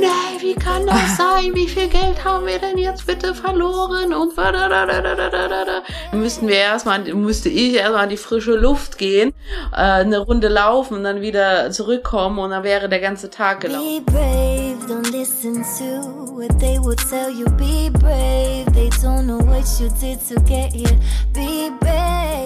Nee, wie kann das sein? Wie viel Geld haben wir denn jetzt bitte verloren? Und da müssten wir erstmal, müsste ich erstmal an die frische Luft gehen, äh, eine Runde laufen und dann wieder zurückkommen und dann wäre der ganze Tag gelaufen. Be brave,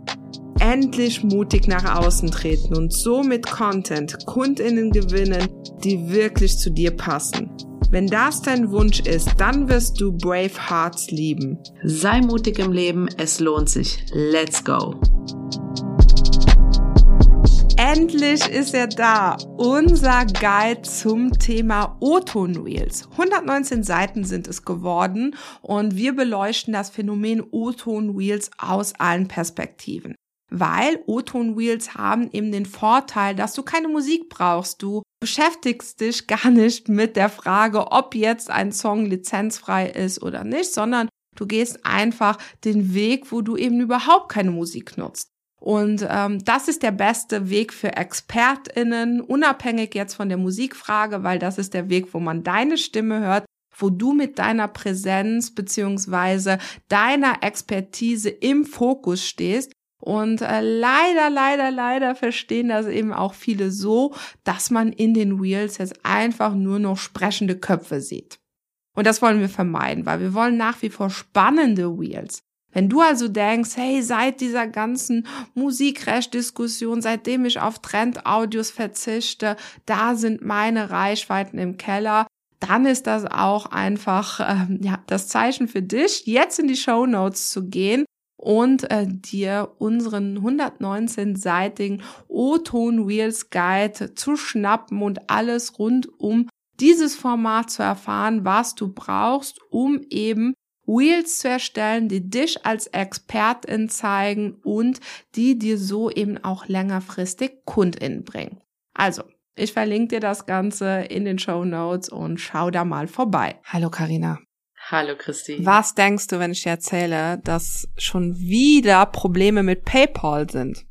Endlich mutig nach außen treten und so mit Content Kundinnen gewinnen, die wirklich zu dir passen. Wenn das dein Wunsch ist, dann wirst du Brave Hearts lieben. Sei mutig im Leben, es lohnt sich. Let's go! Endlich ist er da, unser Guide zum Thema O-Ton Reels. 119 Seiten sind es geworden und wir beleuchten das Phänomen O-Ton Reels aus allen Perspektiven. Weil O-Ton Reels haben eben den Vorteil, dass du keine Musik brauchst. Du beschäftigst dich gar nicht mit der Frage, ob jetzt ein Song lizenzfrei ist oder nicht, sondern du gehst einfach den Weg, wo du eben überhaupt keine Musik nutzt. Und ähm, das ist der beste Weg für ExpertInnen, unabhängig jetzt von der Musikfrage, weil das ist der Weg, wo man deine Stimme hört, wo du mit deiner Präsenz beziehungsweise deiner Expertise im Fokus stehst. Und äh, leider, leider, leider verstehen das eben auch viele so, dass man in den Reels jetzt einfach nur noch sprechende Köpfe sieht. Und das wollen wir vermeiden, weil wir wollen nach wie vor spannende Reels. Wenn du also denkst, hey, seit dieser ganzen Musikrecht-Diskussion, seitdem ich auf Trend-Audios verzichte, da sind meine Reichweiten im Keller, dann ist das auch einfach ähm, ja das Zeichen für dich, jetzt in die Show Notes zu gehen und äh, dir unseren 119-seitigen O-Ton Reels Guide zu schnappen und alles rund um dieses Format zu erfahren, was du brauchst, um eben Reels zu erstellen, die dich als Expertin zeigen und die dir so eben auch längerfristig KundInnen bringen. Also, ich verlinke dir das Ganze in den Show Notes und schau da mal vorbei. Hallo Karina. Hallo Christi. Was denkst du, wenn ich dir erzähle, dass schon wieder Probleme mit PayPal sind?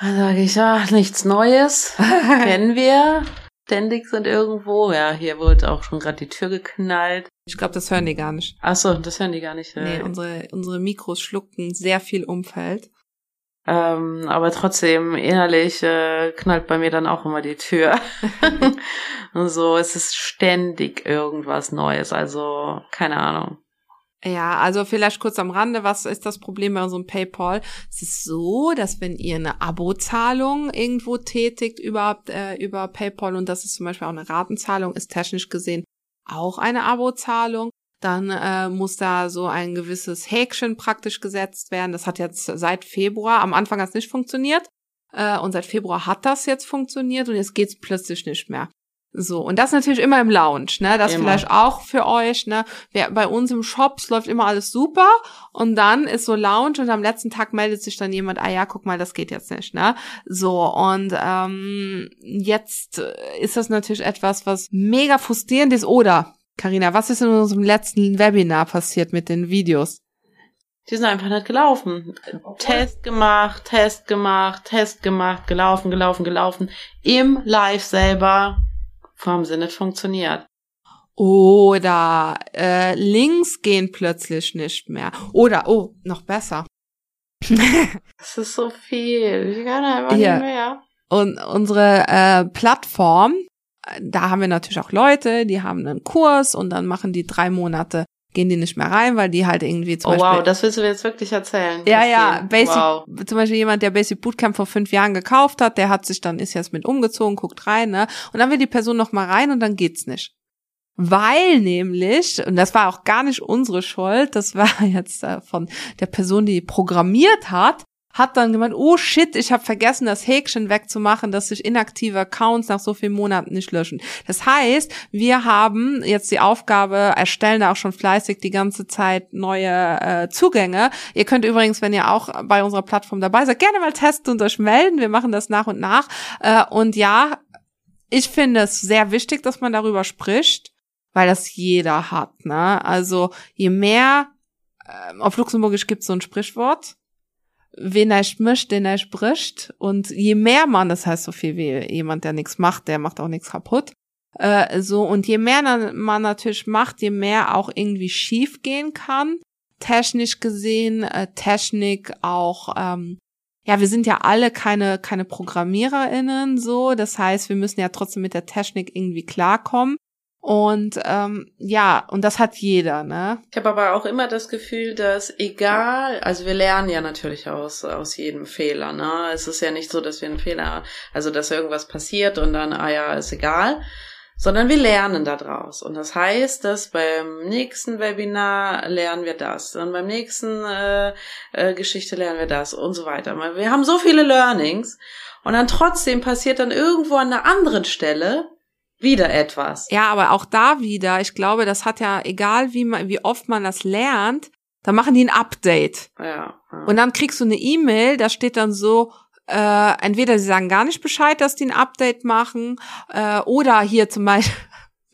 Da sage ich, ja, nichts Neues. Kennen wir. Ständig sind irgendwo. Ja, hier wurde auch schon gerade die Tür geknallt. Ich glaube, das hören die gar nicht. Ach so, das hören die gar nicht. Nee, äh. unsere, unsere Mikros schlucken sehr viel Umfeld. Ähm, aber trotzdem, innerlich äh, knallt bei mir dann auch immer die Tür. Und so, es ist ständig irgendwas Neues. Also, keine Ahnung. Ja, also vielleicht kurz am Rande, was ist das Problem bei unserem PayPal? Es ist so, dass wenn ihr eine Abozahlung irgendwo tätigt über, äh, über PayPal und das ist zum Beispiel auch eine Ratenzahlung, ist technisch gesehen auch eine Abozahlung, dann äh, muss da so ein gewisses Häkchen praktisch gesetzt werden. Das hat jetzt seit Februar, am Anfang hat es nicht funktioniert äh, und seit Februar hat das jetzt funktioniert und jetzt geht's plötzlich nicht mehr. So, und das natürlich immer im Lounge, ne? Das Immer. vielleicht auch für euch, ne? Wer, bei uns im Shops läuft immer alles super und dann ist so Lounge und am letzten Tag meldet sich dann jemand, ah ja, guck mal, das geht jetzt nicht, ne? So, und ähm, jetzt ist das natürlich etwas, was mega frustrierend ist. Oder, Karina, was ist in unserem letzten Webinar passiert mit den Videos? Die sind einfach nicht gelaufen. Test gemacht, Test gemacht, Test gemacht, gelaufen, gelaufen, gelaufen. Im Live selber haben sie nicht funktioniert. Oder äh, Links gehen plötzlich nicht mehr. Oder, oh, noch besser. Das ist so viel. Ich kann einfach Ja. nicht mehr. Und unsere äh, Plattform, da haben wir natürlich auch Leute, die haben einen Kurs und dann machen die drei Monate, gehen die nicht mehr rein, weil die halt irgendwie zum Oh Beispiel. wow, das willst du mir jetzt wirklich erzählen. ja, ja. Basic, Wow. zum Beispiel jemand, der Basic Bootcamp vor fünf Jahren gekauft hat, der hat sich dann, ist jetzt mit umgezogen, guckt rein, ne? Und dann will die Person noch mal rein und dann geht's nicht. Weil nämlich, und das war auch gar nicht unsere Schuld, das war jetzt äh, von der Person, die programmiert hat, hat dann gemeint, oh shit, ich habe vergessen, das Häkchen wegzumachen, dass sich inaktive Accounts nach so vielen Monaten nicht löschen. Das heißt, wir haben jetzt die Aufgabe, erstellen da auch schon fleißig die ganze Zeit neue äh, Zugänge. Ihr könnt übrigens, wenn ihr auch bei unserer Plattform dabei seid, gerne mal testen und euch melden. Wir machen das nach und nach. Äh, und ja, ich finde es sehr wichtig, dass man darüber spricht, weil das jeder hat. Ne? Also je mehr, äh, auf Luxemburgisch gibt es so ein Sprichwort, wen er mischt, den er spricht. Und je mehr man, das heißt so viel wie jemand, der nichts macht, der macht auch nichts kaputt. Äh, so, und je mehr man natürlich macht, je mehr auch irgendwie schief gehen kann. Technisch gesehen, äh, Technik auch, ähm, ja, wir sind ja alle keine, keine ProgrammiererInnen so. Das heißt, wir müssen ja trotzdem mit der Technik irgendwie klarkommen. Und ähm, ja, und das hat jeder, ne? Ich habe aber auch immer das Gefühl, dass egal, also wir lernen ja natürlich aus aus jedem Fehler, ne? Es ist ja nicht so, dass wir einen Fehler, also dass irgendwas passiert und dann, ah ja, ist egal, sondern wir lernen daraus. Und das heißt, dass beim nächsten Webinar lernen wir das, und beim nächsten äh, äh, Geschichte lernen wir das und so weiter. Wir haben so viele Learnings und dann trotzdem passiert dann irgendwo an einer anderen Stelle wieder etwas. Ja, aber auch da wieder, ich glaube, das hat ja, egal wie man, wie oft man das lernt, dann machen die ein Update. Ja, ja. Und dann kriegst du eine E-Mail, da steht dann so, äh, entweder sie sagen gar nicht Bescheid, dass die ein Update machen, äh, oder hier zum Beispiel,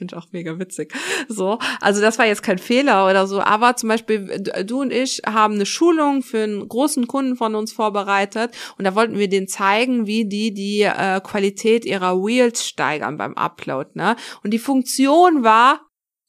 Finde ich auch mega witzig. So, also das war jetzt kein Fehler oder so, aber zum Beispiel du und ich haben eine Schulung für einen großen Kunden von uns vorbereitet und da wollten wir denen zeigen, wie die die äh, Qualität ihrer Wheels steigern beim Upload, ne? Und die Funktion war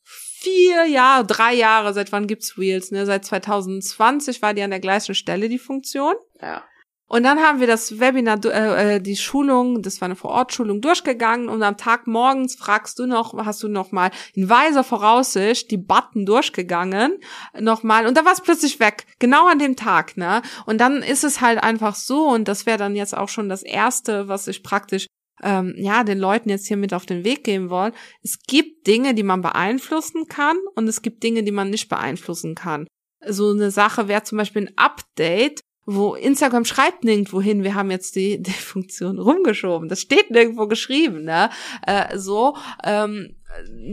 vier Jahre, drei Jahre, seit wann gibt's Wheels, ne? Seit 2020 war die an der gleichen Stelle die Funktion. Ja. Und dann haben wir das Webinar, äh, äh, die Schulung, das war eine Vorortschulung, durchgegangen und am Tag morgens fragst du noch, hast du noch mal in weiser Voraussicht die Button durchgegangen, nochmal und da war es plötzlich weg, genau an dem Tag, ne? Und dann ist es halt einfach so und das wäre dann jetzt auch schon das Erste, was ich praktisch ähm, ja, den Leuten jetzt hier mit auf den Weg geben wollen. Es gibt Dinge, die man beeinflussen kann und es gibt Dinge, die man nicht beeinflussen kann. So eine Sache wäre zum Beispiel ein Update wo Instagram schreibt nirgendwo hin, wir haben jetzt die, die Funktion rumgeschoben. Das steht nirgendwo geschrieben, ne? Äh, so, ähm,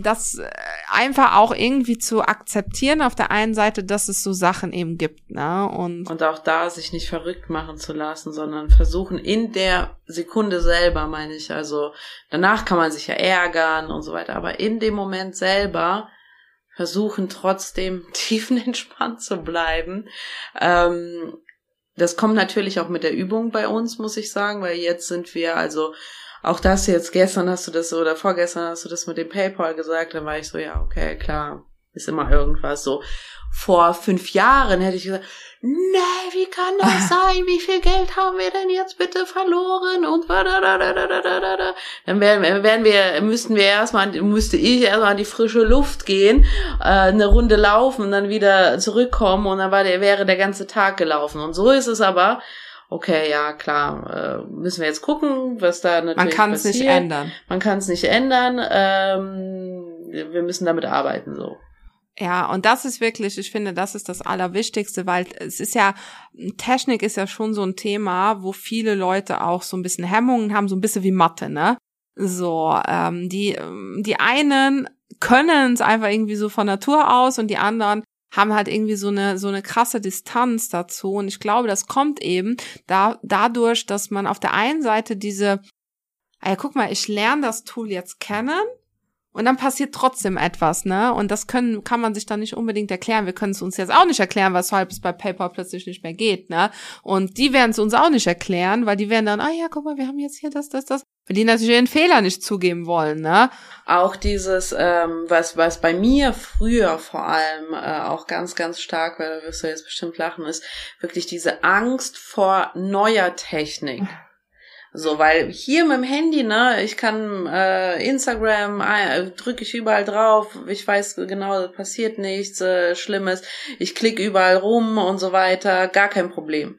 das äh, einfach auch irgendwie zu akzeptieren auf der einen Seite, dass es so Sachen eben gibt, ne? Und, und auch da sich nicht verrückt machen zu lassen, sondern versuchen in der Sekunde selber, meine ich, also danach kann man sich ja ärgern und so weiter, aber in dem Moment selber versuchen trotzdem tiefenentspannt zu bleiben. Ähm, das kommt natürlich auch mit der Übung bei uns, muss ich sagen, weil jetzt sind wir, also auch das jetzt, gestern hast du das oder vorgestern hast du das mit dem PayPal gesagt, dann war ich so, ja, okay, klar, ist immer irgendwas so. Vor fünf Jahren hätte ich gesagt, nee, wie kann das sein? Wie viel Geld haben wir denn jetzt bitte verloren? Und dann wären, wären wir, müssten wir erstmal, müsste ich erstmal an die frische Luft gehen, äh, eine Runde laufen und dann wieder zurückkommen und dann war der, wäre der ganze Tag gelaufen. Und so ist es aber, okay, ja, klar, äh, müssen wir jetzt gucken, was da natürlich Man kann es nicht ändern. Man kann es nicht ändern. Ähm, wir müssen damit arbeiten, so. Ja, und das ist wirklich, ich finde, das ist das Allerwichtigste, weil es ist ja, Technik ist ja schon so ein Thema, wo viele Leute auch so ein bisschen Hemmungen haben, so ein bisschen wie Mathe, ne? So, ähm, die, die einen können es einfach irgendwie so von Natur aus und die anderen haben halt irgendwie so eine so eine krasse Distanz dazu und ich glaube, das kommt eben da dadurch, dass man auf der einen Seite diese ah ja, guck mal, ich lerne das Tool jetzt kennen und dann passiert trotzdem etwas, ne? Und das können, kann man sich dann nicht unbedingt erklären. Wir können es uns jetzt auch nicht erklären, weshalb es bei PayPal plötzlich nicht mehr geht, ne? Und die werden es uns auch nicht erklären, weil die werden dann, ah ja, guck mal, wir haben jetzt hier das, das, das. Weil die natürlich ihren Fehler nicht zugeben wollen, ne? Auch dieses, ähm, was, was bei mir früher vor allem äh, auch ganz, ganz stark, weil da wirst du jetzt bestimmt lachen, ist wirklich diese Angst vor neuer Technik. So, weil hier mit dem Handy, ne, ich kann äh, Instagram, äh, drücke ich überall drauf, ich weiß genau, passiert nichts äh, Schlimmes, ich klicke überall rum und so weiter, gar kein Problem.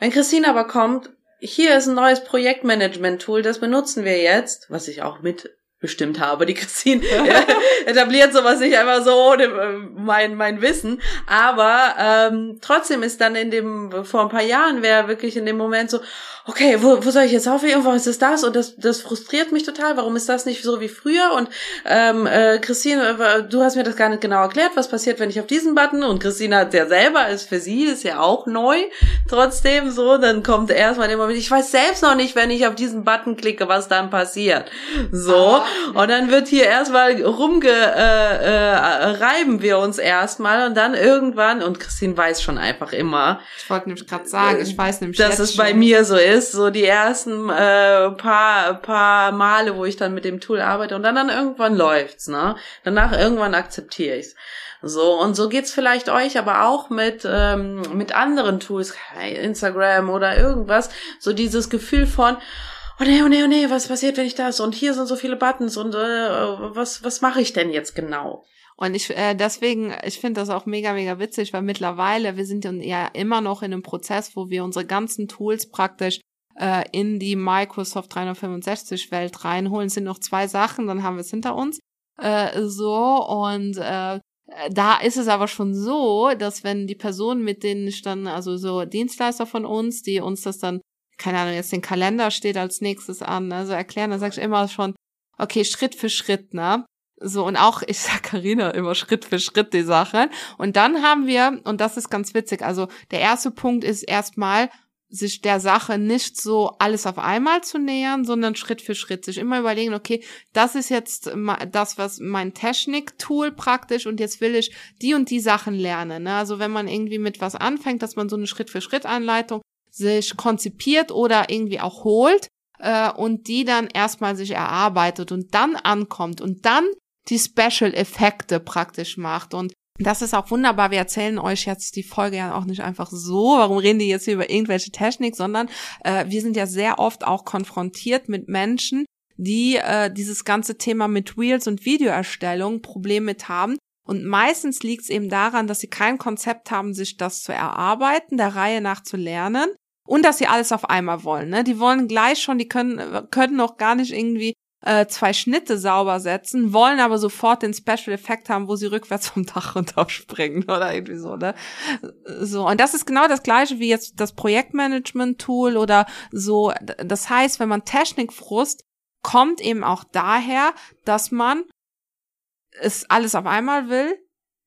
Wenn Christine aber kommt, hier ist ein neues Projektmanagement-Tool, das benutzen wir jetzt, was ich auch mit bestimmt habe. Die Christine etabliert sowas nicht einfach so ohne äh, mein, mein Wissen. Aber ähm, trotzdem ist dann in dem, vor ein paar Jahren wäre wirklich in dem Moment so, okay, wo, wo soll ich jetzt aufhören? Was ist das? Und das, das frustriert mich total. Warum ist das nicht so wie früher? Und ähm, äh, Christine, äh, du hast mir das gar nicht genau erklärt, was passiert, wenn ich auf diesen Button und Christine hat ja selber, ist für sie, ist ja auch neu. Trotzdem so, dann kommt erstmal der Moment, ich weiß selbst noch nicht, wenn ich auf diesen Button klicke, was dann passiert. So. Ah. Und dann wird hier erstmal rumge äh, äh, reiben wir uns erstmal und dann irgendwann, und Christine weiß schon einfach immer. Ich wollte nämlich gerade sagen, ich weiß nämlich, dass es schon. bei mir so ist ist, so die ersten äh, paar, paar Male, wo ich dann mit dem Tool arbeite und dann, dann irgendwann läuft's, ne? Danach irgendwann akzeptiere ich's. So, und so geht's vielleicht euch aber auch mit, ähm, mit anderen Tools, Instagram oder irgendwas, so dieses Gefühl von, oh nee, oh nee, oh nee, was passiert, wenn ich das? Und hier sind so viele Buttons und äh, was, was mache ich denn jetzt genau? Und ich äh, deswegen, ich finde das auch mega, mega witzig, weil mittlerweile, wir sind ja immer noch in einem Prozess, wo wir unsere ganzen Tools praktisch äh, in die Microsoft 365 Welt reinholen. Es sind noch zwei Sachen, dann haben wir es hinter uns. Äh, so und äh, da ist es aber schon so, dass wenn die Personen, mit denen ich dann, also so Dienstleister von uns, die uns das dann, keine Ahnung, jetzt den Kalender steht als nächstes an, ne, so erklären, dann sag ich immer schon, okay, Schritt für Schritt, ne? So, und auch, ich sag Karina immer Schritt für Schritt die Sache. Und dann haben wir, und das ist ganz witzig, also der erste Punkt ist erstmal, sich der Sache nicht so alles auf einmal zu nähern, sondern Schritt für Schritt sich immer überlegen, okay, das ist jetzt das, was mein Technik-Tool praktisch und jetzt will ich die und die Sachen lernen. Ne? Also wenn man irgendwie mit was anfängt, dass man so eine Schritt für Schritt Anleitung sich konzipiert oder irgendwie auch holt äh, und die dann erstmal sich erarbeitet und dann ankommt und dann die Special Effekte praktisch macht und das ist auch wunderbar. Wir erzählen euch jetzt die Folge ja auch nicht einfach so. Warum reden die jetzt hier über irgendwelche Technik, sondern äh, wir sind ja sehr oft auch konfrontiert mit Menschen, die äh, dieses ganze Thema mit Reels und Videoerstellung Problem mit haben. Und meistens liegt es eben daran, dass sie kein Konzept haben, sich das zu erarbeiten, der Reihe nach zu lernen und dass sie alles auf einmal wollen. Ne? Die wollen gleich schon, die können, können noch gar nicht irgendwie äh, zwei Schnitte sauber setzen, wollen aber sofort den Special Effekt haben, wo sie rückwärts vom Dach runterspringen oder irgendwie so, ne? So, und das ist genau das gleiche wie jetzt das Projektmanagement-Tool oder so. Das heißt, wenn man Technikfrust kommt eben auch daher, dass man es alles auf einmal will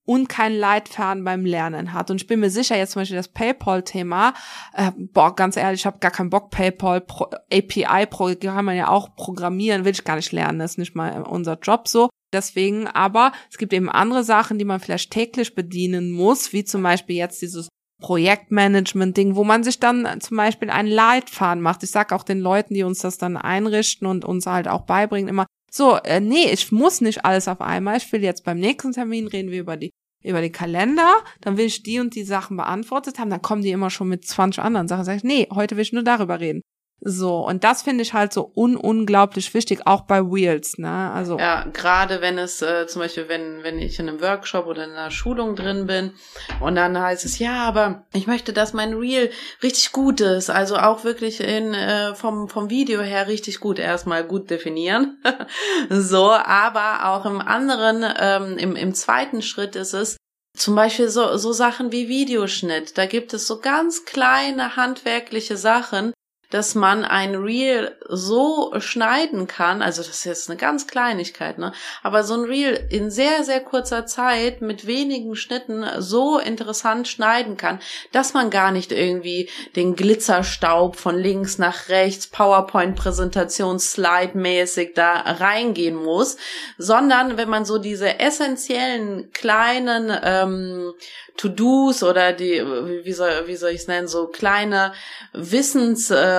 und keinen Leitfaden beim Lernen hat. Und ich bin mir sicher, jetzt zum Beispiel das PayPal-Thema, äh, boah, ganz ehrlich, ich habe gar keinen Bock, PayPal, Pro, API Pro, kann man ja auch programmieren, will ich gar nicht lernen, das ist nicht mal unser Job so. Deswegen, aber es gibt eben andere Sachen, die man vielleicht täglich bedienen muss, wie zum Beispiel jetzt dieses Projektmanagement-Ding, wo man sich dann zum Beispiel einen Leitfaden macht. Ich sag auch den Leuten, die uns das dann einrichten und uns halt auch beibringen, immer, so, äh, nee, ich muss nicht alles auf einmal. Ich will jetzt beim nächsten Termin reden wir über die über den Kalender, dann will ich die und die Sachen beantwortet haben, dann kommen die immer schon mit 20 anderen Sachen. Sag ich, nee, heute will ich nur darüber reden. So, und das finde ich halt so un unglaublich wichtig, auch bei Wheels, ne? Also. Ja, gerade wenn es, äh, zum Beispiel, wenn, wenn ich in einem Workshop oder in einer Schulung drin bin und dann heißt es, ja, aber ich möchte, dass mein Reel richtig gut ist, also auch wirklich in, äh, vom, vom Video her richtig gut erstmal gut definieren. so, aber auch im anderen, ähm, im, im zweiten Schritt ist es, zum Beispiel so, so Sachen wie Videoschnitt. Da gibt es so ganz kleine handwerkliche Sachen, dass man ein Reel so schneiden kann, also das ist jetzt eine ganz Kleinigkeit, ne? Aber so ein Reel in sehr, sehr kurzer Zeit mit wenigen Schnitten so interessant schneiden kann, dass man gar nicht irgendwie den Glitzerstaub von links nach rechts, PowerPoint-Präsentation, Slide-mäßig da reingehen muss, sondern wenn man so diese essentiellen kleinen ähm, To-Dos oder die, wie soll, wie soll ich es nennen, so kleine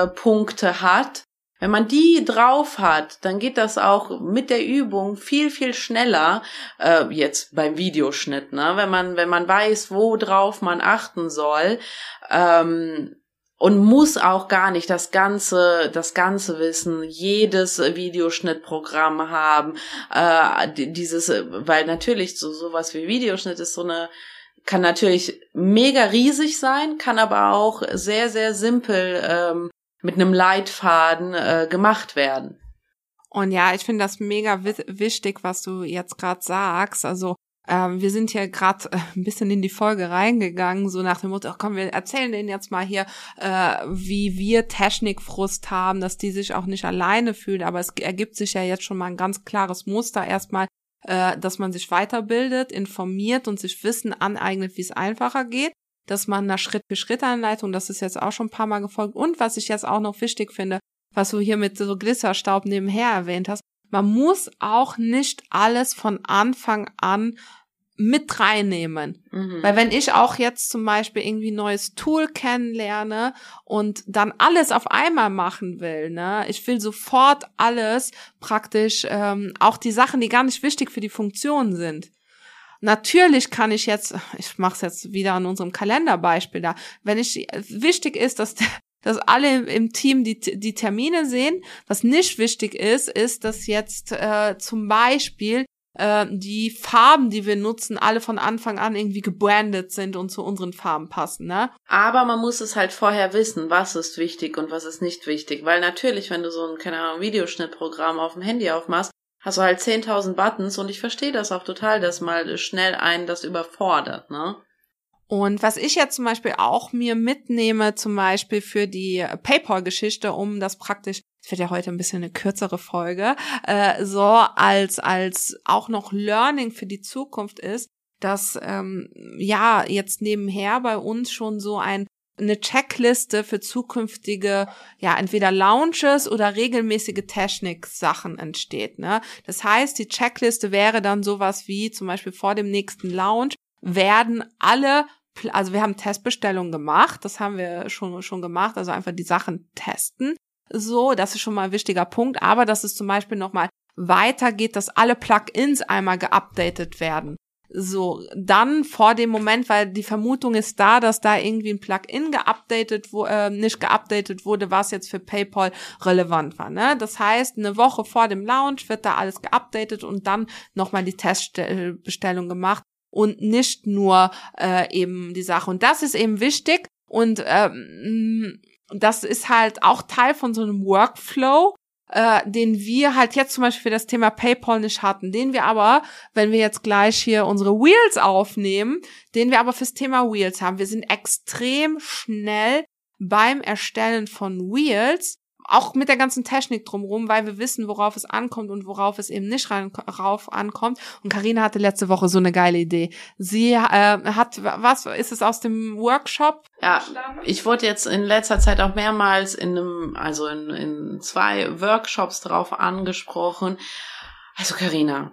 Wissenspunkte hat, wenn man die drauf hat, dann geht das auch mit der Übung viel, viel schneller, äh, jetzt beim Videoschnitt, ne? Wenn man, wenn man weiß, wo drauf man achten soll, ähm, und muss auch gar nicht das ganze das ganze Wissen jedes Videoschnittprogramm haben äh, dieses weil natürlich so sowas wie Videoschnitt ist so eine kann natürlich mega riesig sein, kann aber auch sehr, sehr simpel ähm, mit einem Leitfaden äh, gemacht werden. Und ja, ich finde das mega wichtig, was du jetzt gerade sagst. Also ähm, wir sind ja gerade äh, ein bisschen in die Folge reingegangen, so nach dem Motto, ach komm, wir erzählen denen jetzt mal hier, äh, wie wir Technikfrust haben, dass die sich auch nicht alleine fühlen, aber es ergibt sich ja jetzt schon mal ein ganz klares Muster erstmal, äh, dass man sich weiterbildet, informiert und sich Wissen aneignet, wie es einfacher geht, dass man einer Schritt-für-Schritt-Anleitung, das ist jetzt auch schon ein paar Mal gefolgt und was ich jetzt auch noch wichtig finde, was du hier mit so Glisserstaub nebenher erwähnt hast, man muss auch nicht alles von Anfang an mit reinnehmen. Mhm. Weil wenn ich auch jetzt zum Beispiel irgendwie ein neues Tool kennenlerne und dann alles auf einmal machen will, ne, ich will sofort alles praktisch, ähm, auch die Sachen, die gar nicht wichtig für die Funktion sind. Natürlich kann ich jetzt, ich mache es jetzt wieder an unserem Kalenderbeispiel da, wenn ich wichtig ist, dass dass alle im Team die, die Termine sehen. Was nicht wichtig ist, ist, dass jetzt äh, zum Beispiel äh, die Farben, die wir nutzen, alle von Anfang an irgendwie gebrandet sind und zu unseren Farben passen, ne? Aber man muss es halt vorher wissen, was ist wichtig und was ist nicht wichtig. Weil natürlich, wenn du so ein, keine Ahnung, Videoschnittprogramm auf dem Handy aufmachst, hast du halt 10.000 Buttons und ich verstehe das auch total, dass mal schnell einen das überfordert, ne? Und was ich jetzt zum Beispiel auch mir mitnehme, zum Beispiel für die PayPal-Geschichte, um das praktisch, es wird ja heute ein bisschen eine kürzere Folge, äh, so als als auch noch Learning für die Zukunft ist, dass ähm, ja jetzt nebenher bei uns schon so ein eine Checkliste für zukünftige, ja, entweder Launches oder regelmäßige Technik-Sachen entsteht. Ne? Das heißt, die Checkliste wäre dann sowas wie zum Beispiel vor dem nächsten Launch werden alle also wir haben Testbestellungen gemacht, das haben wir schon, schon gemacht, also einfach die Sachen testen. So, das ist schon mal ein wichtiger Punkt, aber dass es zum Beispiel nochmal weitergeht, dass alle Plugins einmal geupdatet werden. So, dann vor dem Moment, weil die Vermutung ist da, dass da irgendwie ein Plugin geupdatet, wo, äh, nicht geupdatet wurde, was jetzt für PayPal relevant war. Ne? Das heißt, eine Woche vor dem Launch wird da alles geupdatet und dann nochmal die Testbestellung gemacht und nicht nur äh, eben die Sache. Und das ist eben wichtig und ähm, das ist halt auch Teil von so einem Workflow, äh, den wir halt jetzt zum Beispiel für das Thema PayPal nicht hatten, den wir aber, wenn wir jetzt gleich hier unsere Wheels aufnehmen, den wir aber fürs Thema Wheels haben. Wir sind extrem schnell beim Erstellen von Wheels auch mit der ganzen Technik drumherum, weil wir wissen, worauf es ankommt und worauf es eben nicht rein, rauf ankommt. Und Karina hatte letzte Woche so eine geile Idee. Sie äh, hat, was ist es aus dem Workshop? Ja, ich wurde jetzt in letzter Zeit auch mehrmals in einem, also in, in zwei Workshops drauf angesprochen. Also Karina,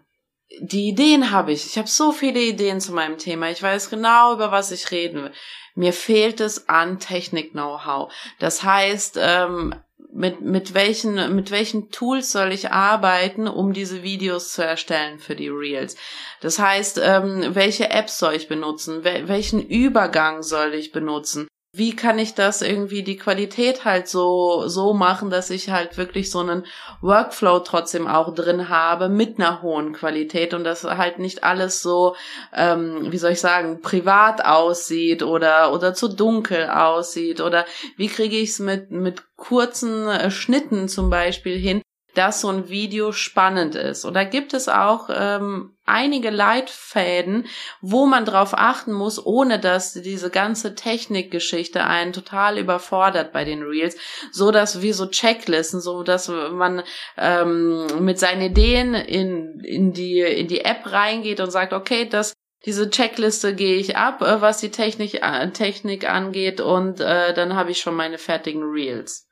die Ideen habe ich. Ich habe so viele Ideen zu meinem Thema. Ich weiß genau, über was ich reden will. Mir fehlt es an Technik-Know-how. Das heißt, ähm, mit, mit welchen, mit welchen Tools soll ich arbeiten, um diese Videos zu erstellen für die Reels? Das heißt, ähm, welche Apps soll ich benutzen? Wel welchen Übergang soll ich benutzen? Wie kann ich das irgendwie die Qualität halt so so machen, dass ich halt wirklich so einen Workflow trotzdem auch drin habe mit einer hohen Qualität und dass halt nicht alles so ähm, wie soll ich sagen privat aussieht oder oder zu dunkel aussieht oder wie kriege ich es mit mit kurzen äh, Schnitten zum Beispiel hin, dass so ein Video spannend ist. Und da gibt es auch ähm, einige Leitfäden, wo man drauf achten muss, ohne dass diese ganze Technikgeschichte einen total überfordert bei den Reels, so dass wie so Checklisten, so dass man ähm, mit seinen Ideen in in die in die App reingeht und sagt, okay, das diese Checkliste gehe ich ab, äh, was die Technik, äh, Technik angeht, und äh, dann habe ich schon meine fertigen Reels.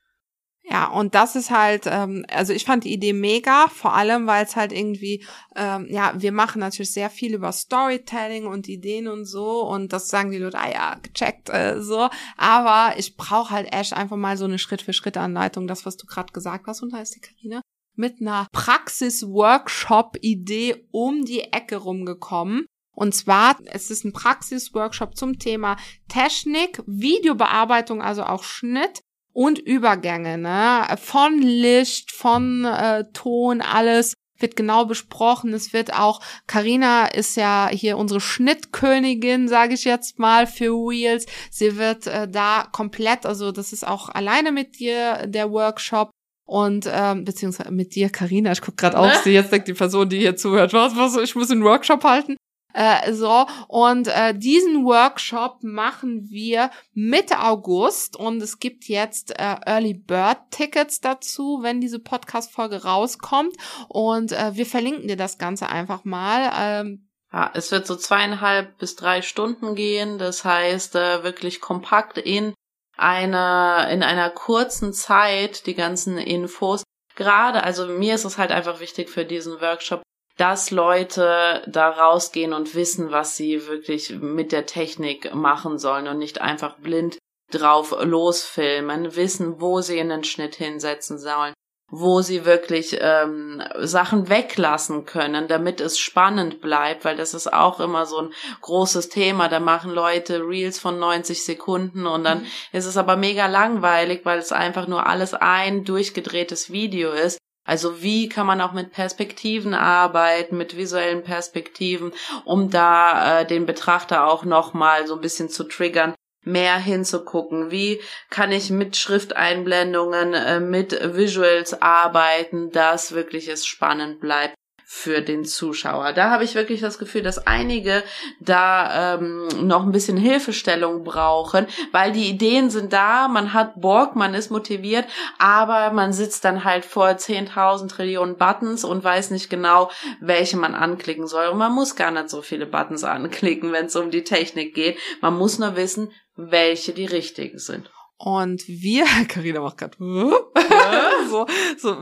Ja, und das ist halt, ähm, also ich fand die Idee mega, vor allem, weil es halt irgendwie, ähm, ja, wir machen natürlich sehr viel über Storytelling und Ideen und so und das sagen die Leute, ah ja, gecheckt, äh, so, aber ich brauche halt echt einfach mal so eine Schritt-für-Schritt-Anleitung, das, was du gerade gesagt hast, und da ist die Karina mit einer Praxis-Workshop-Idee um die Ecke rumgekommen. Und zwar, es ist ein Praxis-Workshop zum Thema Technik, Videobearbeitung, also auch Schnitt und Übergänge, ne? Von Licht, von äh, Ton, alles wird genau besprochen. Es wird auch, Karina ist ja hier unsere Schnittkönigin, sage ich jetzt mal, für Wheels. Sie wird äh, da komplett, also das ist auch alleine mit dir der Workshop. und ähm, beziehungsweise mit dir, Karina. Ich guck gerade auf sie. Jetzt denkt die Person, die hier zuhört, was, was, ich muss einen Workshop halten. Äh, so, und äh, diesen Workshop machen wir Mitte August und es gibt jetzt äh, Early Bird Tickets dazu, wenn diese Podcast-Folge rauskommt. Und äh, wir verlinken dir das Ganze einfach mal. Ähm, ja, es wird so zweieinhalb bis drei Stunden gehen. Das heißt, äh, wirklich kompakt in einer, in einer kurzen Zeit die ganzen Infos. Gerade, also mir ist es halt einfach wichtig für diesen Workshop, dass Leute da rausgehen und wissen, was sie wirklich mit der Technik machen sollen und nicht einfach blind drauf losfilmen, wissen, wo sie in den Schnitt hinsetzen sollen, wo sie wirklich ähm, Sachen weglassen können, damit es spannend bleibt, weil das ist auch immer so ein großes Thema. Da machen Leute Reels von 90 Sekunden und dann mhm. ist es aber mega langweilig, weil es einfach nur alles ein durchgedrehtes Video ist. Also wie kann man auch mit Perspektiven arbeiten, mit visuellen Perspektiven, um da äh, den Betrachter auch noch mal so ein bisschen zu triggern, mehr hinzugucken. Wie kann ich mit Schrifteinblendungen, äh, mit Visuals arbeiten, dass wirklich es spannend bleibt für den Zuschauer. Da habe ich wirklich das Gefühl, dass einige da ähm, noch ein bisschen Hilfestellung brauchen, weil die Ideen sind da, man hat Bock, man ist motiviert, aber man sitzt dann halt vor 10.000 Trillionen Buttons und weiß nicht genau, welche man anklicken soll. Und man muss gar nicht so viele Buttons anklicken, wenn es um die Technik geht. Man muss nur wissen, welche die richtigen sind. Und wir, Karina macht gerade so, so,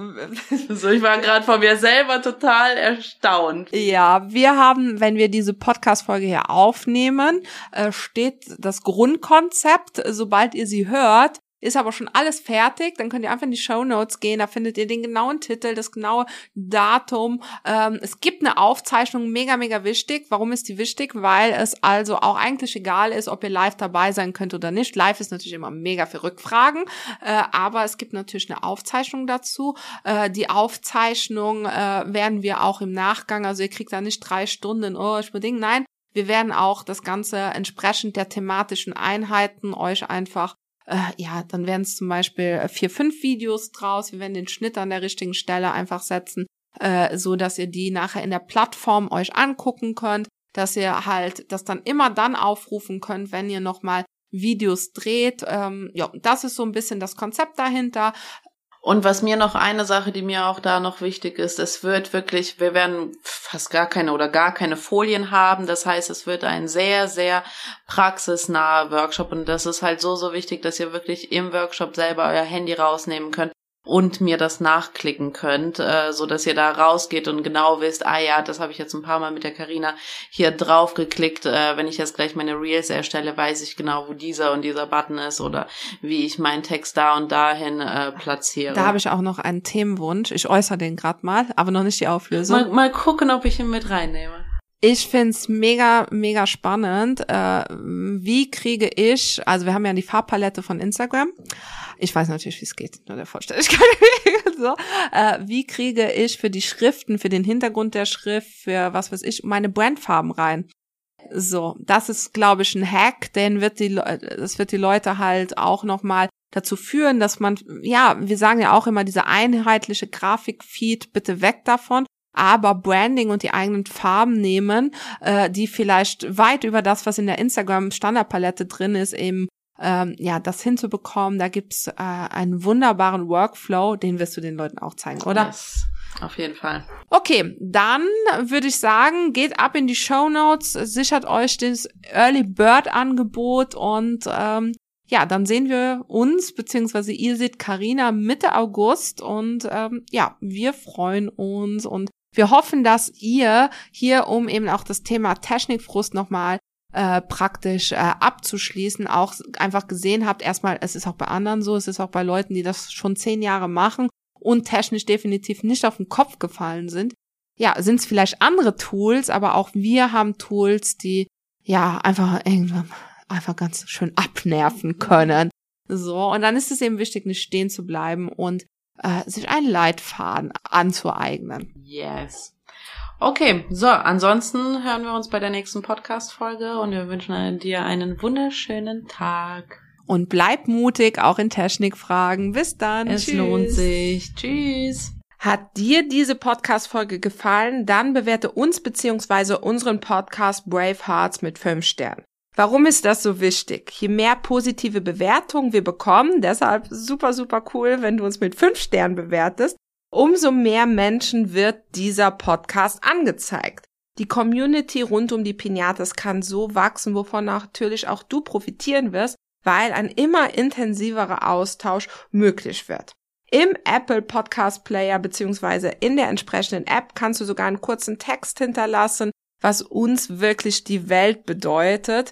so, ich war gerade von mir selber total erstaunt. Ja, wir haben, wenn wir diese Podcast-Folge hier aufnehmen, äh, steht das Grundkonzept, sobald ihr sie hört, ist aber schon alles fertig. Dann könnt ihr einfach in die Show Notes gehen. Da findet ihr den genauen Titel, das genaue Datum. Ähm, es gibt eine Aufzeichnung, mega, mega wichtig. Warum ist die wichtig? Weil es also auch eigentlich egal ist, ob ihr live dabei sein könnt oder nicht. Live ist natürlich immer mega für Rückfragen, äh, aber es gibt natürlich eine Aufzeichnung dazu. Äh, die Aufzeichnung äh, werden wir auch im Nachgang, also ihr kriegt da nicht drei Stunden, oh, ich bedinge, nein, wir werden auch das Ganze entsprechend der thematischen Einheiten euch einfach äh, ja, dann werden es zum Beispiel äh, vier, fünf Videos draus. Wir werden den Schnitt an der richtigen Stelle einfach setzen, äh, so dass ihr die nachher in der Plattform euch angucken könnt, dass ihr halt das dann immer dann aufrufen könnt, wenn ihr nochmal Videos dreht. Ähm, ja, das ist so ein bisschen das Konzept dahinter. Und was mir noch eine Sache, die mir auch da noch wichtig ist, es wird wirklich, wir werden fast gar keine oder gar keine Folien haben. Das heißt, es wird ein sehr, sehr praxisnaher Workshop und das ist halt so, so wichtig, dass ihr wirklich im Workshop selber euer Handy rausnehmen könnt und mir das nachklicken könnt, äh, so dass ihr da rausgeht und genau wisst, ah ja, das habe ich jetzt ein paar Mal mit der Karina hier drauf geklickt. Äh, wenn ich jetzt gleich meine Reels erstelle, weiß ich genau, wo dieser und dieser Button ist oder wie ich meinen Text da und dahin äh, platziere. Da habe ich auch noch einen Themenwunsch. Ich äußere den gerade mal, aber noch nicht die Auflösung. Mal, mal gucken, ob ich ihn mit reinnehme. Ich find's mega, mega spannend. Äh, wie kriege ich, also wir haben ja die Farbpalette von Instagram. Ich weiß natürlich, wie es geht, nur der Vollständigkeit. so. Äh, wie kriege ich für die Schriften, für den Hintergrund der Schrift, für was weiß ich, meine Brandfarben rein? So, das ist, glaube ich, ein Hack, denn wird die, das wird die Leute halt auch nochmal dazu führen, dass man, ja, wir sagen ja auch immer, diese einheitliche Grafikfeed, bitte weg davon aber Branding und die eigenen Farben nehmen, äh, die vielleicht weit über das, was in der Instagram Standardpalette drin ist, eben ähm, ja, das hinzubekommen. Da gibt's äh, einen wunderbaren Workflow, den wirst du den Leuten auch zeigen, oder? Yes. Auf jeden Fall. Okay, dann würde ich sagen, geht ab in die Show Notes, sichert euch das Early Bird Angebot und ähm, ja, dann sehen wir uns, beziehungsweise ihr seht Karina Mitte August und ähm, ja, wir freuen uns und wir hoffen, dass ihr hier, um eben auch das Thema Technikfrust nochmal äh, praktisch äh, abzuschließen, auch einfach gesehen habt, erstmal, es ist auch bei anderen so, es ist auch bei Leuten, die das schon zehn Jahre machen und technisch definitiv nicht auf den Kopf gefallen sind. Ja, sind es vielleicht andere Tools, aber auch wir haben Tools, die ja einfach irgendwann einfach ganz schön abnerven können. So, und dann ist es eben wichtig, nicht stehen zu bleiben und äh, sich einen Leitfaden anzueignen. Yes. Okay, so, ansonsten hören wir uns bei der nächsten Podcast-Folge und wir wünschen dir einen wunderschönen Tag. und bleib mutig, auch in Technikfragen. Bis dann. Es Tschüss. lohnt sich. Tschüss. Hat dir diese Podcast-Folge gefallen, dann bewerte uns beziehungsweise unseren Podcast Brave Hearts mit 5 Sternen. Warum ist das so wichtig? Je mehr positive Bewertungen wir bekommen, deshalb super, super cool, wenn du uns mit 5 Sternen bewertest, umso mehr Menschen wird dieser Podcast angezeigt. Die Community rund um die Pinatas kann so wachsen, wovon natürlich auch du profitieren wirst, weil ein immer intensiverer Austausch möglich wird. Im Apple Podcast Player beziehungsweise in der entsprechenden App kannst du sogar einen kurzen Text hinterlassen, was uns wirklich die Welt bedeutet.